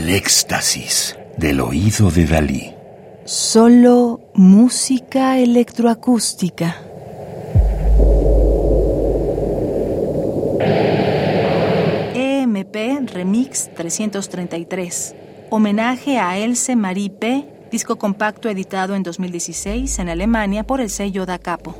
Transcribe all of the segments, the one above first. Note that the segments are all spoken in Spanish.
El éxtasis del oído de Dalí. Solo música electroacústica. EMP Remix 333. Homenaje a Else Marie P., disco compacto editado en 2016 en Alemania por el sello Da Capo.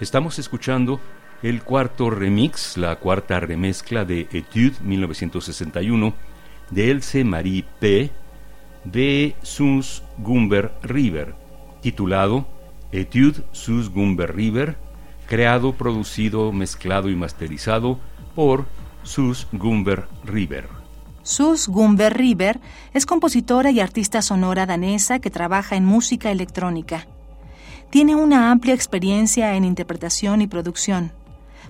Estamos escuchando el cuarto remix, la cuarta remezcla de Etude 1961 de Else Marie P. de Sus Gumber River, titulado Etude Sus Gumber River, creado, producido, mezclado y masterizado por Sus Gumber River. Sus Gumber River es compositora y artista sonora danesa que trabaja en música electrónica. Tiene una amplia experiencia en interpretación y producción,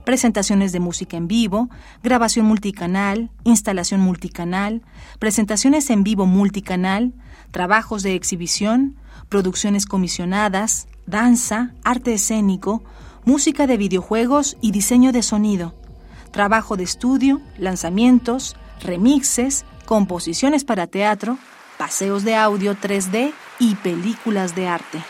presentaciones de música en vivo, grabación multicanal, instalación multicanal, presentaciones en vivo multicanal, trabajos de exhibición, producciones comisionadas, danza, arte escénico, música de videojuegos y diseño de sonido, trabajo de estudio, lanzamientos, remixes, composiciones para teatro, paseos de audio 3D y películas de arte.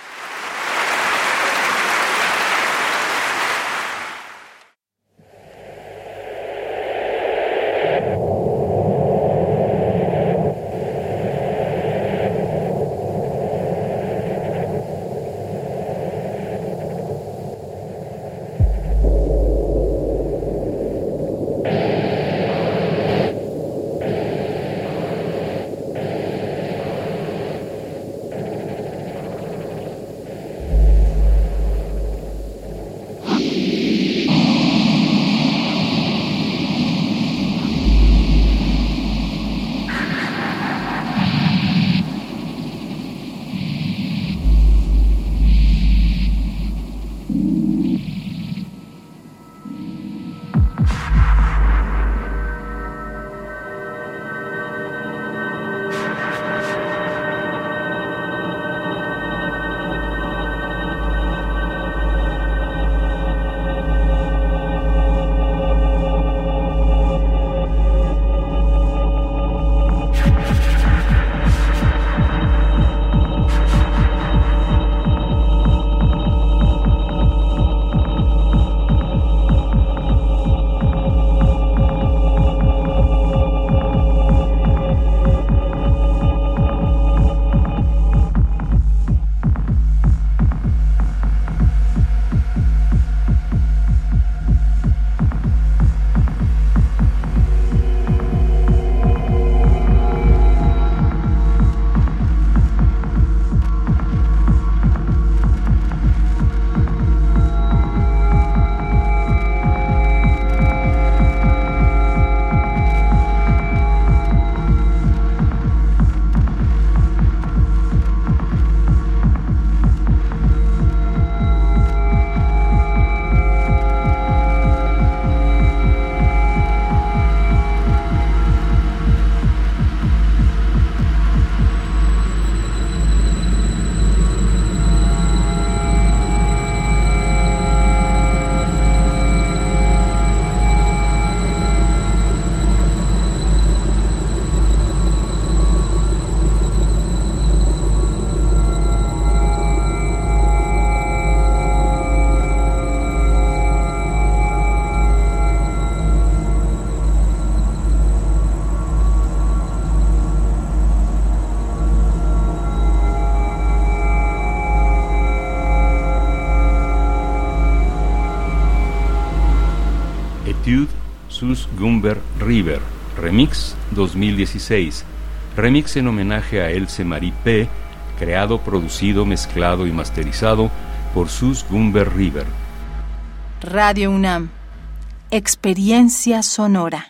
Sus Gumber River, Remix 2016. Remix en homenaje a Else Marie P., creado, producido, mezclado y masterizado por Sus Gumber River. Radio UNAM. Experiencia sonora.